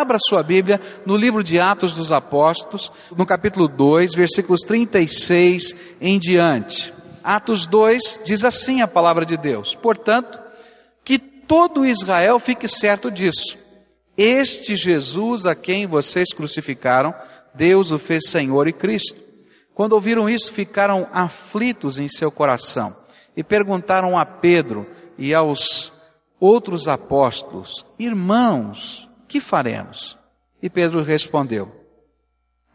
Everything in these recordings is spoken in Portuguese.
Abra sua Bíblia no livro de Atos dos Apóstolos, no capítulo 2, versículos 36 em diante. Atos 2 diz assim a palavra de Deus: Portanto, que todo Israel fique certo disso. Este Jesus a quem vocês crucificaram, Deus o fez Senhor e Cristo. Quando ouviram isso, ficaram aflitos em seu coração e perguntaram a Pedro e aos outros apóstolos: Irmãos, que faremos? E Pedro respondeu: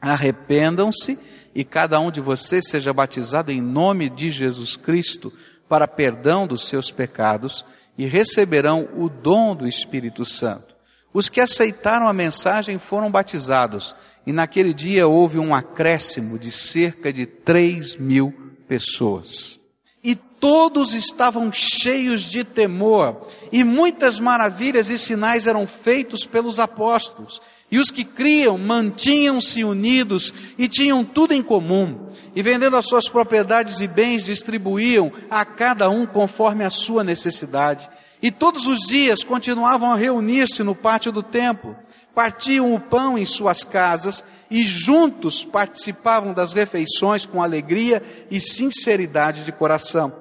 Arrependam-se e cada um de vocês seja batizado em nome de Jesus Cristo para perdão dos seus pecados e receberão o dom do Espírito Santo. Os que aceitaram a mensagem foram batizados e naquele dia houve um acréscimo de cerca de três mil pessoas. E todos estavam cheios de temor, e muitas maravilhas e sinais eram feitos pelos apóstolos. E os que criam mantinham-se unidos e tinham tudo em comum, e vendendo as suas propriedades e bens distribuíam a cada um conforme a sua necessidade. E todos os dias continuavam a reunir-se no pátio do templo, partiam o pão em suas casas e juntos participavam das refeições com alegria e sinceridade de coração,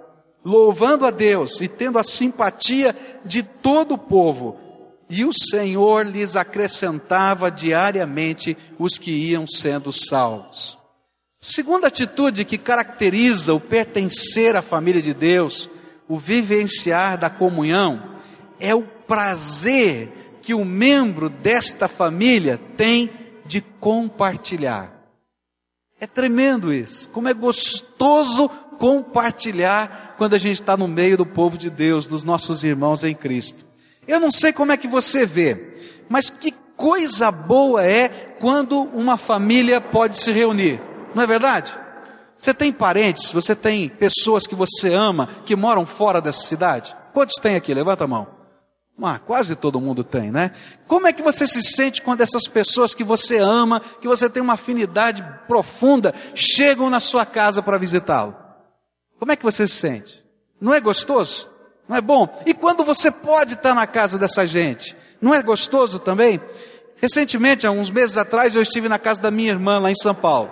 louvando a Deus e tendo a simpatia de todo o povo e o Senhor lhes acrescentava diariamente os que iam sendo salvos. Segunda atitude que caracteriza o pertencer à família de Deus, o vivenciar da comunhão, é o prazer que o membro desta família tem de compartilhar. É tremendo isso. Como é gostoso compartilhar quando a gente está no meio do povo de Deus, dos nossos irmãos em Cristo. Eu não sei como é que você vê, mas que coisa boa é quando uma família pode se reunir, não é verdade? Você tem parentes, você tem pessoas que você ama que moram fora dessa cidade? Quantos tem aqui? Levanta a mão. Ah, quase todo mundo tem, né? Como é que você se sente quando essas pessoas que você ama, que você tem uma afinidade profunda, chegam na sua casa para visitá-lo? Como é que você se sente? Não é gostoso? Não é bom? E quando você pode estar na casa dessa gente? Não é gostoso também? Recentemente, há uns meses atrás, eu estive na casa da minha irmã lá em São Paulo.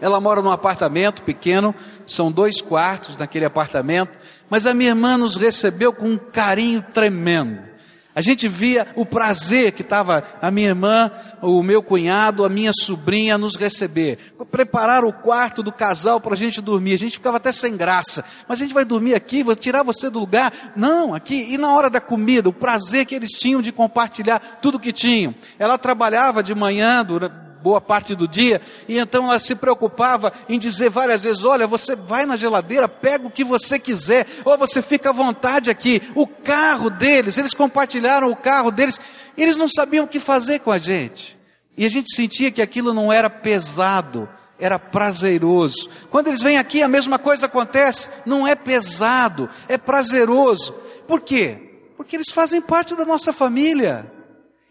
Ela mora num apartamento pequeno, são dois quartos naquele apartamento, mas a minha irmã nos recebeu com um carinho tremendo. A gente via o prazer que estava a minha irmã, o meu cunhado, a minha sobrinha nos receber. Preparar o quarto do casal para a gente dormir. A gente ficava até sem graça. Mas a gente vai dormir aqui, vou tirar você do lugar. Não, aqui. E na hora da comida, o prazer que eles tinham de compartilhar tudo que tinham. Ela trabalhava de manhã, durante boa parte do dia, e então ela se preocupava em dizer várias vezes: olha, você vai na geladeira, pega o que você quiser, ou você fica à vontade aqui. O carro deles, eles compartilharam o carro deles, eles não sabiam o que fazer com a gente. E a gente sentia que aquilo não era pesado, era prazeroso. Quando eles vêm aqui, a mesma coisa acontece, não é pesado, é prazeroso. Por quê? Porque eles fazem parte da nossa família.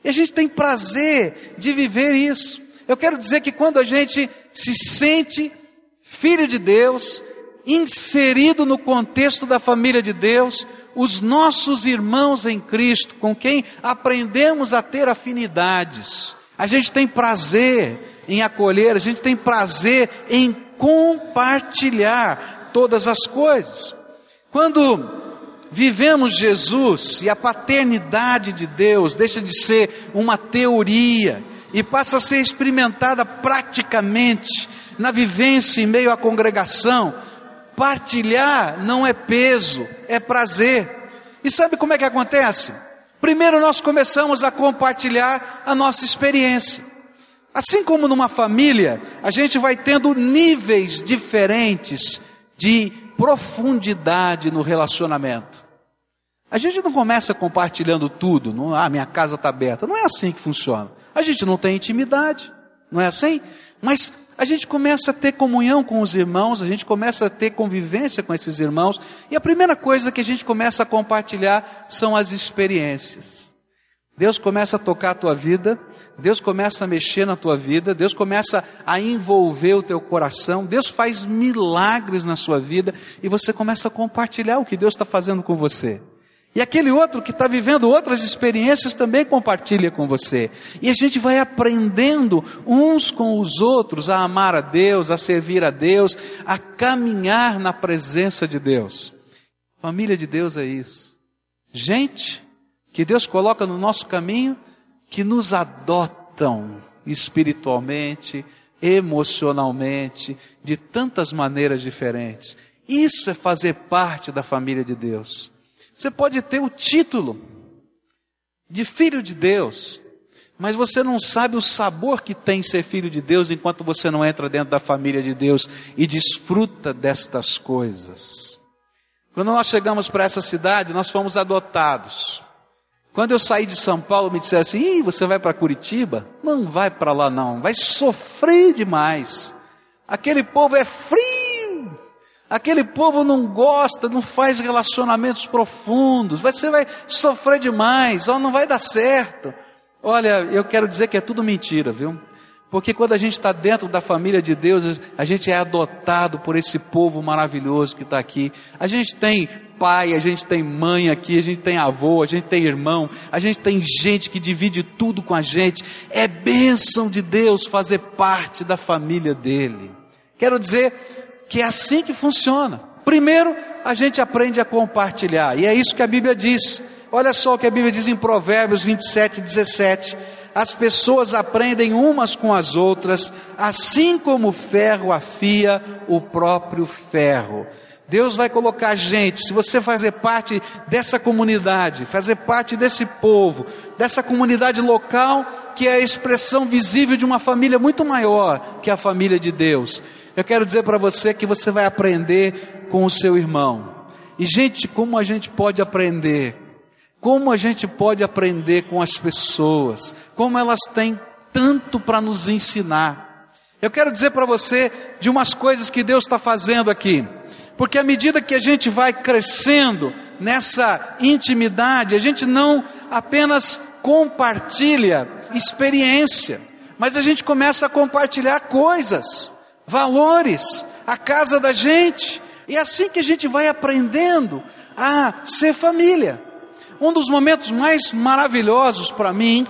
E a gente tem prazer de viver isso. Eu quero dizer que quando a gente se sente filho de Deus, inserido no contexto da família de Deus, os nossos irmãos em Cristo, com quem aprendemos a ter afinidades, a gente tem prazer em acolher, a gente tem prazer em compartilhar todas as coisas. Quando vivemos Jesus e a paternidade de Deus deixa de ser uma teoria e passa a ser experimentada praticamente na vivência em meio à congregação. Partilhar não é peso, é prazer. E sabe como é que acontece? Primeiro nós começamos a compartilhar a nossa experiência. Assim como numa família, a gente vai tendo níveis diferentes de profundidade no relacionamento. A gente não começa compartilhando tudo, não, ah, minha casa está aberta. Não é assim que funciona. A gente não tem intimidade, não é assim? Mas a gente começa a ter comunhão com os irmãos, a gente começa a ter convivência com esses irmãos, e a primeira coisa que a gente começa a compartilhar são as experiências. Deus começa a tocar a tua vida, Deus começa a mexer na tua vida, Deus começa a envolver o teu coração, Deus faz milagres na sua vida, e você começa a compartilhar o que Deus está fazendo com você. E aquele outro que está vivendo outras experiências também compartilha com você. E a gente vai aprendendo uns com os outros a amar a Deus, a servir a Deus, a caminhar na presença de Deus. Família de Deus é isso. Gente que Deus coloca no nosso caminho que nos adotam espiritualmente, emocionalmente, de tantas maneiras diferentes. Isso é fazer parte da família de Deus. Você pode ter o título de filho de Deus, mas você não sabe o sabor que tem ser filho de Deus enquanto você não entra dentro da família de Deus e desfruta destas coisas. Quando nós chegamos para essa cidade, nós fomos adotados. Quando eu saí de São Paulo, me disseram assim: Ih, você vai para Curitiba? Não vai para lá, não, vai sofrer demais. Aquele povo é frio Aquele povo não gosta, não faz relacionamentos profundos, você vai sofrer demais, não vai dar certo. Olha, eu quero dizer que é tudo mentira, viu? Porque quando a gente está dentro da família de Deus, a gente é adotado por esse povo maravilhoso que está aqui. A gente tem pai, a gente tem mãe aqui, a gente tem avô, a gente tem irmão, a gente tem gente que divide tudo com a gente. É bênção de Deus fazer parte da família dele. Quero dizer, que é assim que funciona. Primeiro, a gente aprende a compartilhar, e é isso que a Bíblia diz. Olha só o que a Bíblia diz em Provérbios 27, 17. As pessoas aprendem umas com as outras, assim como o ferro afia o próprio ferro. Deus vai colocar gente, se você fazer parte dessa comunidade, fazer parte desse povo, dessa comunidade local, que é a expressão visível de uma família muito maior que a família de Deus. Eu quero dizer para você que você vai aprender com o seu irmão. E gente, como a gente pode aprender? Como a gente pode aprender com as pessoas? Como elas têm tanto para nos ensinar? Eu quero dizer para você de umas coisas que Deus está fazendo aqui. Porque à medida que a gente vai crescendo nessa intimidade, a gente não apenas compartilha experiência, mas a gente começa a compartilhar coisas valores, a casa da gente. E é assim que a gente vai aprendendo a ser família. Um dos momentos mais maravilhosos para mim,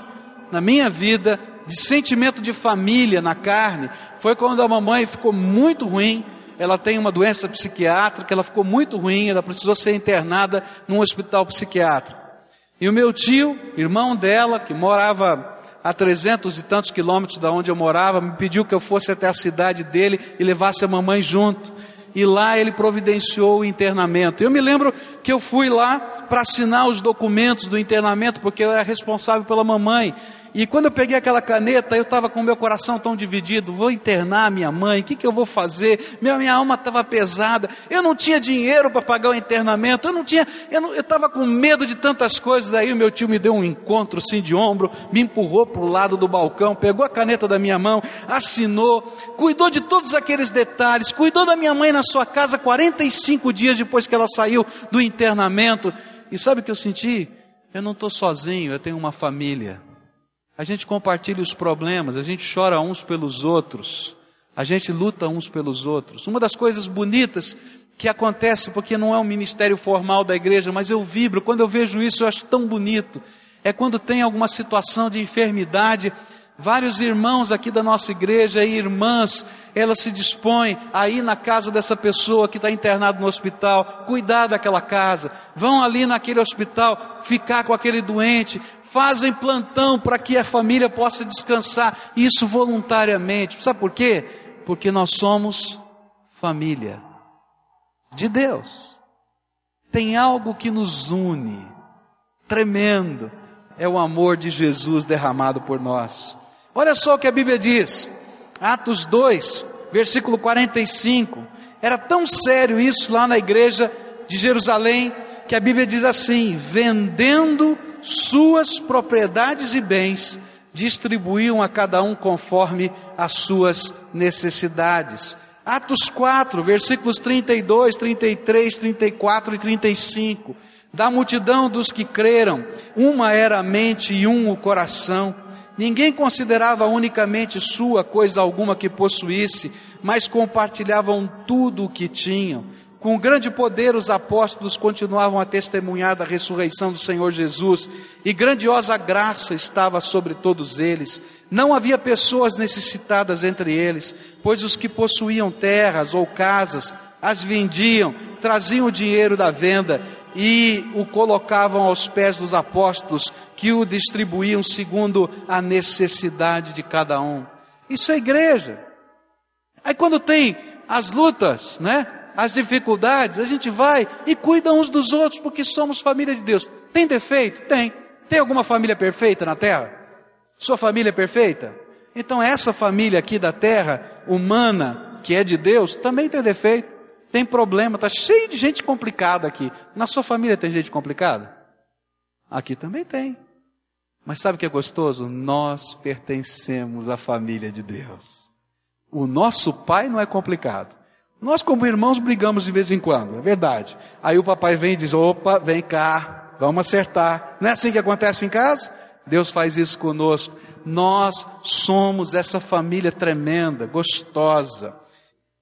na minha vida, de sentimento de família na carne, foi quando a mamãe ficou muito ruim. Ela tem uma doença psiquiátrica, ela ficou muito ruim, ela precisou ser internada num hospital psiquiátrico. E o meu tio, irmão dela, que morava a trezentos e tantos quilômetros da onde eu morava, me pediu que eu fosse até a cidade dele e levasse a mamãe junto. E lá ele providenciou o internamento. Eu me lembro que eu fui lá para assinar os documentos do internamento, porque eu era responsável pela mamãe. E quando eu peguei aquela caneta, eu estava com o meu coração tão dividido: vou internar minha mãe, o que, que eu vou fazer? Minha, minha alma estava pesada, eu não tinha dinheiro para pagar o internamento, eu não tinha, eu estava com medo de tantas coisas. Daí o meu tio me deu um encontro assim de ombro, me empurrou para o lado do balcão, pegou a caneta da minha mão, assinou, cuidou de todos aqueles detalhes, cuidou da minha mãe na sua casa 45 dias depois que ela saiu do internamento. E sabe o que eu senti? Eu não estou sozinho, eu tenho uma família a gente compartilha os problemas, a gente chora uns pelos outros, a gente luta uns pelos outros. Uma das coisas bonitas que acontece, porque não é um ministério formal da igreja, mas eu vibro, quando eu vejo isso eu acho tão bonito, é quando tem alguma situação de enfermidade, Vários irmãos aqui da nossa igreja e irmãs, elas se dispõem a ir na casa dessa pessoa que está internado no hospital, cuidar daquela casa, vão ali naquele hospital, ficar com aquele doente, fazem plantão para que a família possa descansar, isso voluntariamente. Sabe por quê? Porque nós somos família de Deus. Tem algo que nos une, tremendo, é o amor de Jesus derramado por nós. Olha só o que a Bíblia diz, Atos 2, versículo 45. Era tão sério isso lá na igreja de Jerusalém, que a Bíblia diz assim: vendendo suas propriedades e bens, distribuíam a cada um conforme as suas necessidades. Atos 4, versículos 32, 33, 34 e 35. Da multidão dos que creram, uma era a mente e um o coração. Ninguém considerava unicamente sua coisa alguma que possuísse, mas compartilhavam tudo o que tinham. Com grande poder, os apóstolos continuavam a testemunhar da ressurreição do Senhor Jesus, e grandiosa graça estava sobre todos eles. Não havia pessoas necessitadas entre eles, pois os que possuíam terras ou casas as vendiam, traziam o dinheiro da venda e o colocavam aos pés dos apóstolos, que o distribuíam segundo a necessidade de cada um. Isso é igreja. Aí quando tem as lutas, né? As dificuldades, a gente vai e cuida uns dos outros, porque somos família de Deus. Tem defeito? Tem. Tem alguma família perfeita na terra? Sua família é perfeita? Então essa família aqui da terra, humana, que é de Deus, também tem defeito tem problema, está cheio de gente complicada aqui. Na sua família tem gente complicada? Aqui também tem. Mas sabe o que é gostoso? Nós pertencemos à família de Deus. O nosso pai não é complicado. Nós, como irmãos, brigamos de vez em quando, é verdade. Aí o papai vem e diz: opa, vem cá, vamos acertar. Não é assim que acontece em casa? Deus faz isso conosco. Nós somos essa família tremenda, gostosa.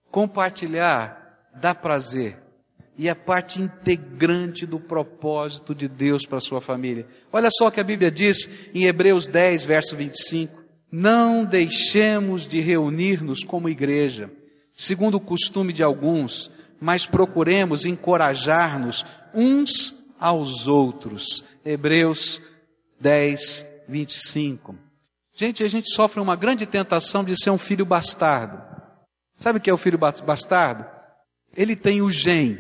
Compartilhar dá prazer e é parte integrante do propósito de Deus para a sua família. Olha só o que a Bíblia diz em Hebreus 10, verso 25: Não deixemos de reunir-nos como igreja, segundo o costume de alguns, mas procuremos encorajar-nos uns aos outros. Hebreus 10, 25. Gente, a gente sofre uma grande tentação de ser um filho bastardo. Sabe o que é o filho bastardo? Ele tem o gene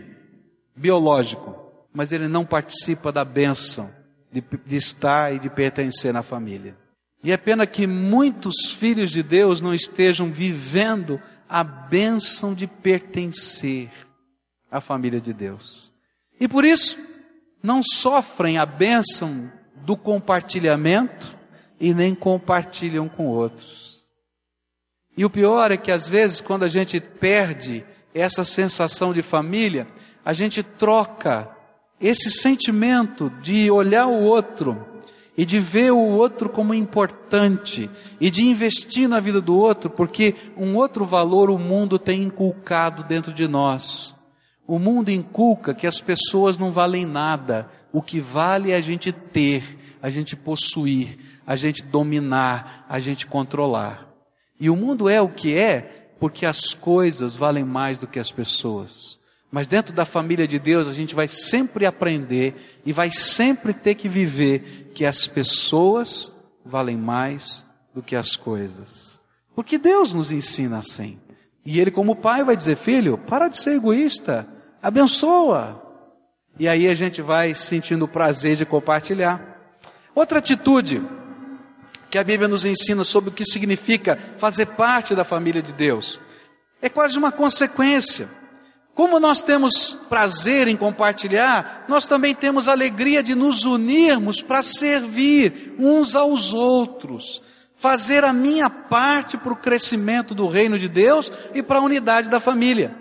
biológico, mas ele não participa da bênção de, de estar e de pertencer na família. E é pena que muitos filhos de Deus não estejam vivendo a bênção de pertencer à família de Deus. E por isso, não sofrem a bênção do compartilhamento e nem compartilham com outros. E o pior é que às vezes, quando a gente perde essa sensação de família, a gente troca esse sentimento de olhar o outro e de ver o outro como importante e de investir na vida do outro, porque um outro valor o mundo tem inculcado dentro de nós. O mundo inculca que as pessoas não valem nada, o que vale é a gente ter, a gente possuir, a gente dominar, a gente controlar. E o mundo é o que é porque as coisas valem mais do que as pessoas. Mas dentro da família de Deus a gente vai sempre aprender e vai sempre ter que viver que as pessoas valem mais do que as coisas. Porque Deus nos ensina assim. E Ele, como pai, vai dizer: Filho, para de ser egoísta, abençoa. E aí a gente vai sentindo o prazer de compartilhar. Outra atitude que a Bíblia nos ensina sobre o que significa fazer parte da família de Deus. É quase uma consequência. Como nós temos prazer em compartilhar, nós também temos alegria de nos unirmos para servir uns aos outros, fazer a minha parte para o crescimento do reino de Deus e para a unidade da família.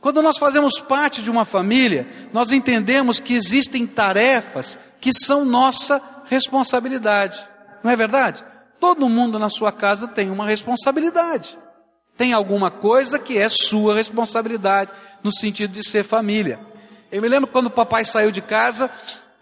Quando nós fazemos parte de uma família, nós entendemos que existem tarefas que são nossa responsabilidade. Não é verdade? Todo mundo na sua casa tem uma responsabilidade. Tem alguma coisa que é sua responsabilidade, no sentido de ser família. Eu me lembro quando o papai saiu de casa,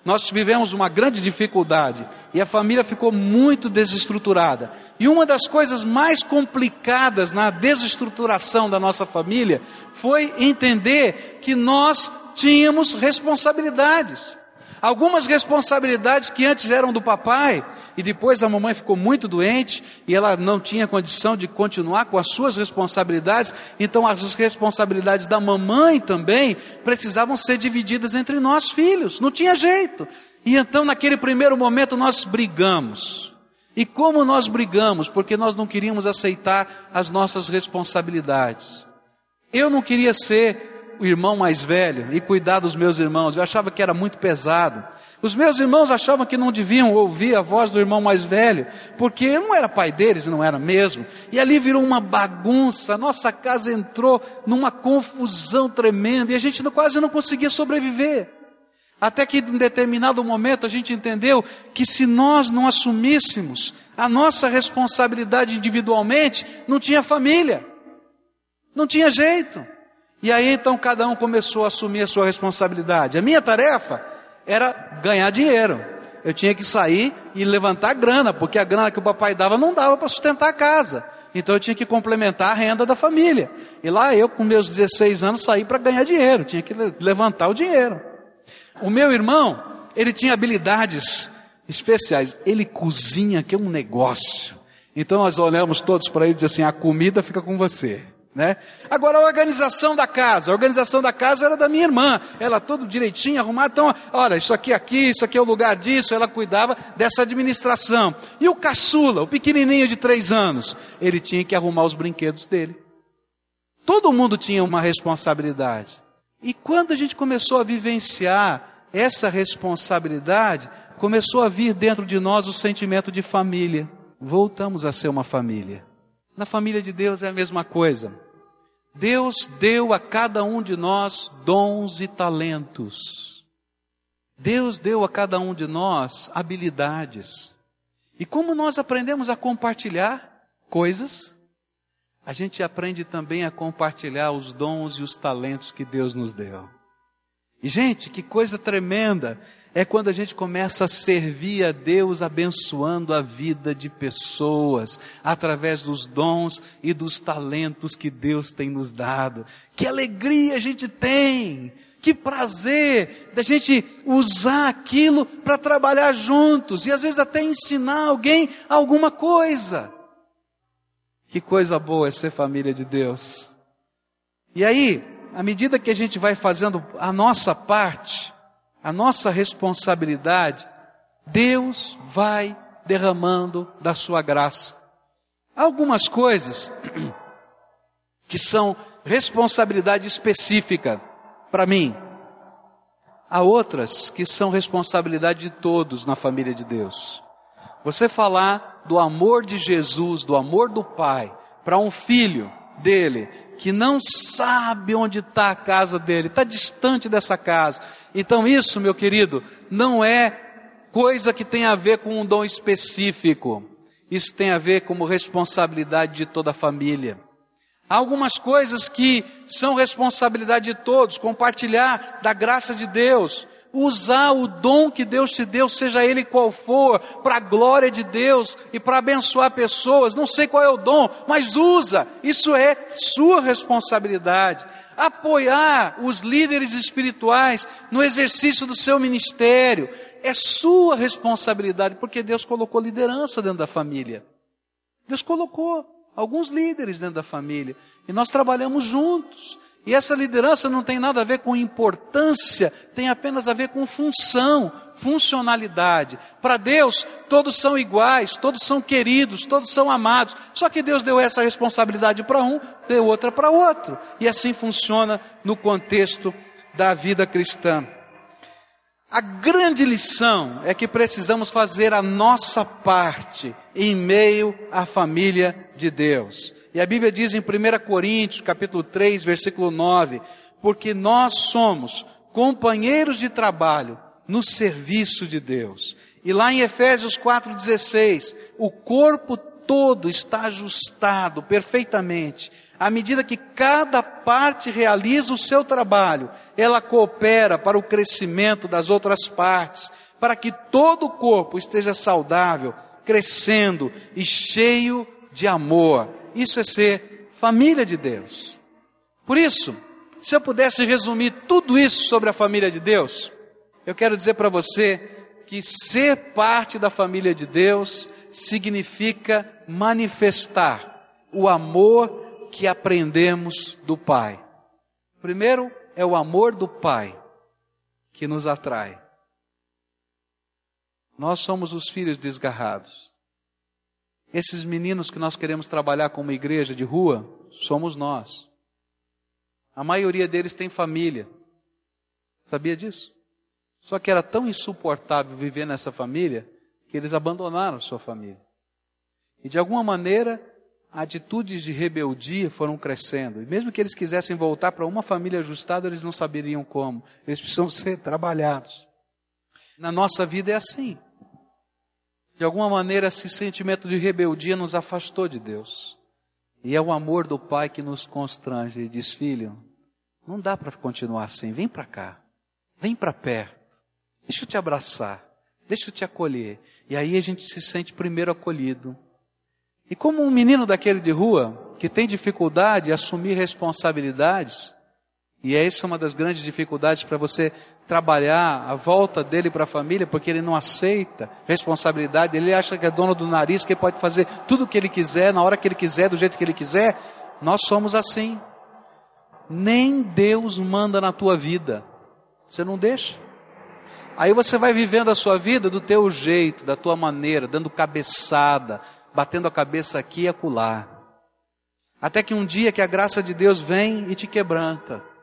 nós vivemos uma grande dificuldade e a família ficou muito desestruturada. E uma das coisas mais complicadas na desestruturação da nossa família foi entender que nós tínhamos responsabilidades. Algumas responsabilidades que antes eram do papai, e depois a mamãe ficou muito doente, e ela não tinha condição de continuar com as suas responsabilidades, então as responsabilidades da mamãe também precisavam ser divididas entre nós filhos, não tinha jeito. E então naquele primeiro momento nós brigamos. E como nós brigamos? Porque nós não queríamos aceitar as nossas responsabilidades. Eu não queria ser o irmão mais velho e cuidar dos meus irmãos. Eu achava que era muito pesado. Os meus irmãos achavam que não deviam ouvir a voz do irmão mais velho, porque eu não era pai deles, não era mesmo. E ali virou uma bagunça. Nossa casa entrou numa confusão tremenda e a gente quase não conseguia sobreviver. Até que em determinado momento a gente entendeu que se nós não assumíssemos a nossa responsabilidade individualmente, não tinha família. Não tinha jeito. E aí então cada um começou a assumir a sua responsabilidade. A minha tarefa era ganhar dinheiro. Eu tinha que sair e levantar grana, porque a grana que o papai dava não dava para sustentar a casa. Então eu tinha que complementar a renda da família. E lá eu, com meus 16 anos, saí para ganhar dinheiro, tinha que levantar o dinheiro. O meu irmão, ele tinha habilidades especiais. Ele cozinha, que é um negócio. Então nós olhamos todos para ele e dizemos assim: a comida fica com você. Né? Agora a organização da casa, a organização da casa era da minha irmã, ela todo direitinho, arrumada, então, olha, isso aqui aqui, isso aqui é o lugar disso, ela cuidava dessa administração. E o caçula, o pequenininho de três anos, ele tinha que arrumar os brinquedos dele. Todo mundo tinha uma responsabilidade. E quando a gente começou a vivenciar essa responsabilidade, começou a vir dentro de nós o sentimento de família. Voltamos a ser uma família. Na família de Deus é a mesma coisa. Deus deu a cada um de nós dons e talentos. Deus deu a cada um de nós habilidades. E como nós aprendemos a compartilhar coisas, a gente aprende também a compartilhar os dons e os talentos que Deus nos deu. E gente, que coisa tremenda é quando a gente começa a servir a Deus abençoando a vida de pessoas através dos dons e dos talentos que Deus tem nos dado. Que alegria a gente tem! Que prazer da gente usar aquilo para trabalhar juntos e às vezes até ensinar alguém alguma coisa. Que coisa boa é ser família de Deus. E aí, à medida que a gente vai fazendo a nossa parte, a nossa responsabilidade, Deus vai derramando da sua graça. Há algumas coisas que são responsabilidade específica para mim. Há outras que são responsabilidade de todos na família de Deus. Você falar do amor de Jesus, do amor do Pai, para um filho dele, que não sabe onde está a casa dele, está distante dessa casa. Então, isso, meu querido, não é coisa que tem a ver com um dom específico. Isso tem a ver como responsabilidade de toda a família. Há algumas coisas que são responsabilidade de todos, compartilhar da graça de Deus, usar o dom que Deus te deu, seja ele qual for, para a glória de Deus e para abençoar pessoas. Não sei qual é o dom, mas usa. Isso é sua responsabilidade. Apoiar os líderes espirituais no exercício do seu ministério é sua responsabilidade, porque Deus colocou liderança dentro da família. Deus colocou alguns líderes dentro da família e nós trabalhamos juntos. E essa liderança não tem nada a ver com importância, tem apenas a ver com função, funcionalidade. Para Deus, todos são iguais, todos são queridos, todos são amados. Só que Deus deu essa responsabilidade para um, deu outra para outro. E assim funciona no contexto da vida cristã. A grande lição é que precisamos fazer a nossa parte em meio à família de Deus. E a Bíblia diz em 1 Coríntios, capítulo 3, versículo 9, porque nós somos companheiros de trabalho no serviço de Deus. E lá em Efésios 4,16, o corpo todo está ajustado perfeitamente. À medida que cada parte realiza o seu trabalho, ela coopera para o crescimento das outras partes, para que todo o corpo esteja saudável, crescendo e cheio de amor. Isso é ser família de Deus. Por isso, se eu pudesse resumir tudo isso sobre a família de Deus, eu quero dizer para você que ser parte da família de Deus significa manifestar o amor que aprendemos do Pai. Primeiro é o amor do Pai que nos atrai. Nós somos os filhos desgarrados. Esses meninos que nós queremos trabalhar como igreja de rua, somos nós. A maioria deles tem família. Sabia disso? Só que era tão insuportável viver nessa família que eles abandonaram sua família. E de alguma maneira, atitudes de rebeldia foram crescendo. E mesmo que eles quisessem voltar para uma família ajustada, eles não saberiam como. Eles precisam ser trabalhados. Na nossa vida é assim. De alguma maneira, esse sentimento de rebeldia nos afastou de Deus. E é o amor do Pai que nos constrange e diz: Filho, Não dá para continuar assim. Vem para cá. Vem para perto. Deixa eu te abraçar. Deixa eu te acolher. E aí a gente se sente primeiro acolhido. E como um menino daquele de rua, que tem dificuldade em assumir responsabilidades, e essa é uma das grandes dificuldades para você trabalhar a volta dele para a família, porque ele não aceita responsabilidade, ele acha que é dono do nariz, que pode fazer tudo o que ele quiser, na hora que ele quiser, do jeito que ele quiser. Nós somos assim. Nem Deus manda na tua vida. Você não deixa. Aí você vai vivendo a sua vida do teu jeito, da tua maneira, dando cabeçada, batendo a cabeça aqui e acolá. Até que um dia que a graça de Deus vem e te quebranta.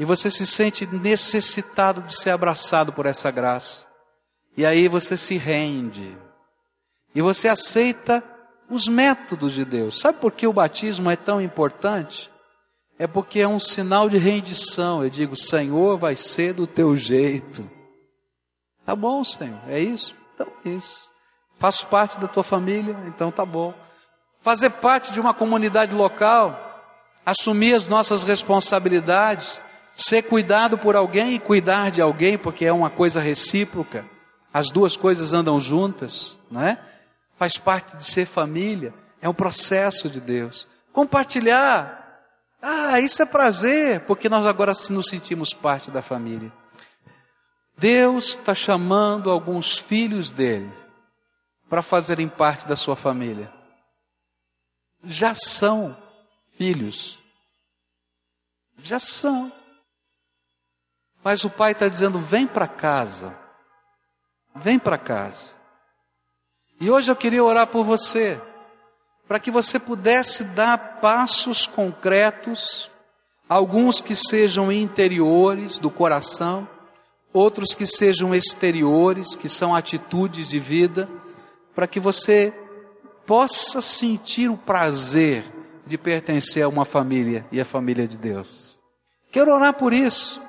E você se sente necessitado de ser abraçado por essa graça. E aí você se rende. E você aceita os métodos de Deus. Sabe por que o batismo é tão importante? É porque é um sinal de rendição. Eu digo, Senhor, vai ser do teu jeito. Tá bom, Senhor, é isso? Então é isso. Faço parte da tua família, então tá bom. Fazer parte de uma comunidade local, assumir as nossas responsabilidades, ser cuidado por alguém e cuidar de alguém, porque é uma coisa recíproca. As duas coisas andam juntas, não é? Faz parte de ser família, é um processo de Deus. Compartilhar, ah, isso é prazer, porque nós agora nos sentimos parte da família. Deus está chamando alguns filhos dele para fazerem parte da sua família. Já são filhos. Já são. Mas o pai está dizendo: vem para casa. Vem para casa. E hoje eu queria orar por você, para que você pudesse dar passos concretos, alguns que sejam interiores do coração, outros que sejam exteriores, que são atitudes de vida, para que você possa sentir o prazer de pertencer a uma família e a família de Deus. Quero orar por isso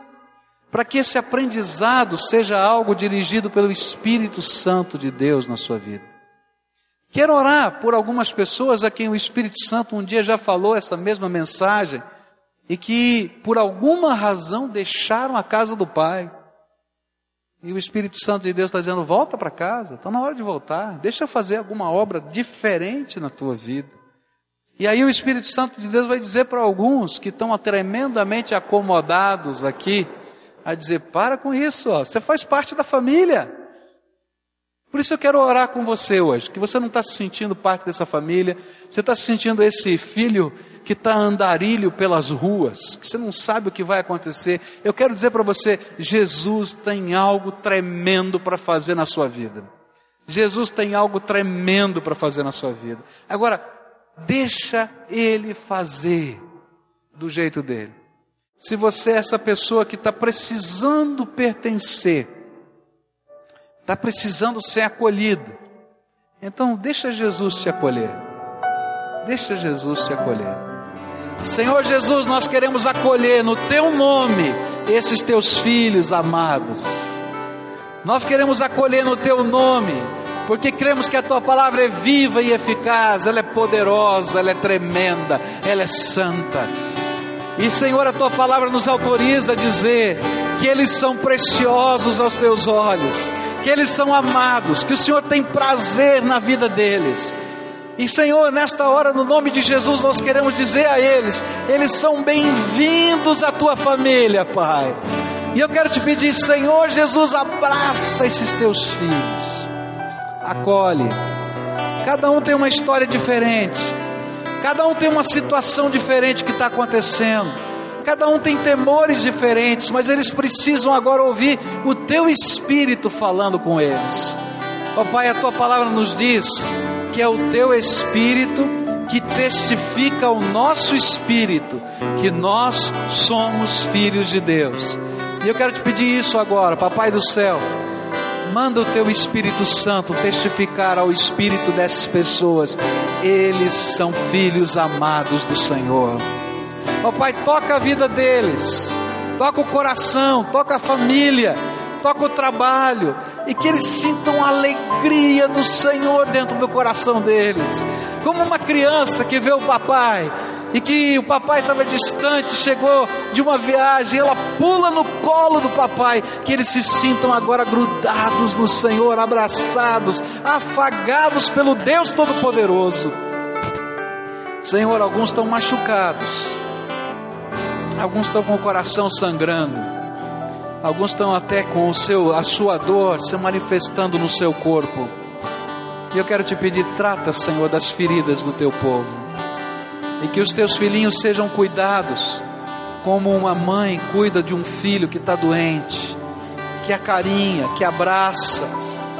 para que esse aprendizado seja algo dirigido pelo Espírito Santo de Deus na sua vida. Quero orar por algumas pessoas a quem o Espírito Santo um dia já falou essa mesma mensagem e que por alguma razão deixaram a casa do Pai. E o Espírito Santo de Deus está dizendo: volta para casa, está na hora de voltar, deixa eu fazer alguma obra diferente na tua vida. E aí o Espírito Santo de Deus vai dizer para alguns que estão tremendamente acomodados aqui, a dizer: para com isso, ó, você faz parte da família. Por isso eu quero orar com você hoje, que você não está se sentindo parte dessa família, você está se sentindo esse filho que está andarilho pelas ruas, que você não sabe o que vai acontecer. Eu quero dizer para você: Jesus tem algo tremendo para fazer na sua vida. Jesus tem algo tremendo para fazer na sua vida. Agora, deixa Ele fazer do jeito dele. Se você é essa pessoa que está precisando pertencer, está precisando ser acolhido, então deixa Jesus te acolher. Deixa Jesus te acolher. Senhor Jesus, nós queremos acolher no teu nome esses teus filhos amados. Nós queremos acolher no teu nome, porque cremos que a tua palavra é viva e eficaz, ela é poderosa, ela é tremenda, ela é santa. E Senhor, a tua palavra nos autoriza a dizer que eles são preciosos aos teus olhos, que eles são amados, que o Senhor tem prazer na vida deles. E Senhor, nesta hora, no nome de Jesus, nós queremos dizer a eles: eles são bem-vindos à tua família, Pai. E eu quero te pedir, Senhor Jesus, abraça esses teus filhos, acolhe. Cada um tem uma história diferente. Cada um tem uma situação diferente que está acontecendo. Cada um tem temores diferentes, mas eles precisam agora ouvir o teu espírito falando com eles. Oh, Pai, a tua palavra nos diz que é o teu espírito que testifica ao nosso espírito que nós somos filhos de Deus. E eu quero te pedir isso agora, Papai do céu Manda o teu Espírito Santo testificar ao espírito dessas pessoas. Eles são filhos amados do Senhor. Ó oh, Pai, toca a vida deles, toca o coração, toca a família, toca o trabalho e que eles sintam a alegria do Senhor dentro do coração deles. Como uma criança que vê o papai e que o papai estava distante, chegou de uma viagem, ela pula no colo do papai, que eles se sintam agora grudados no Senhor, abraçados, afagados pelo Deus Todo-Poderoso. Senhor, alguns estão machucados, alguns estão com o coração sangrando, alguns estão até com o seu, a sua dor se manifestando no seu corpo. E eu quero te pedir, trata, Senhor, das feridas do teu povo e que os teus filhinhos sejam cuidados, como uma mãe cuida de um filho que está doente, que acarinha, que abraça,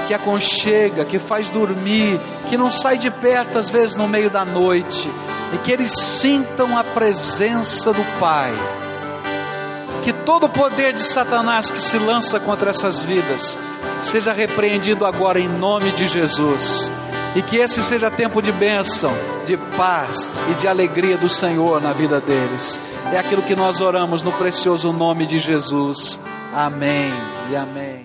que aconchega, que faz dormir, que não sai de perto às vezes no meio da noite, e que eles sintam a presença do Pai. Que todo o poder de Satanás que se lança contra essas vidas seja repreendido agora em nome de Jesus e que esse seja tempo de bênção, de paz e de alegria do Senhor na vida deles. É aquilo que nós oramos no precioso nome de Jesus. Amém e amém.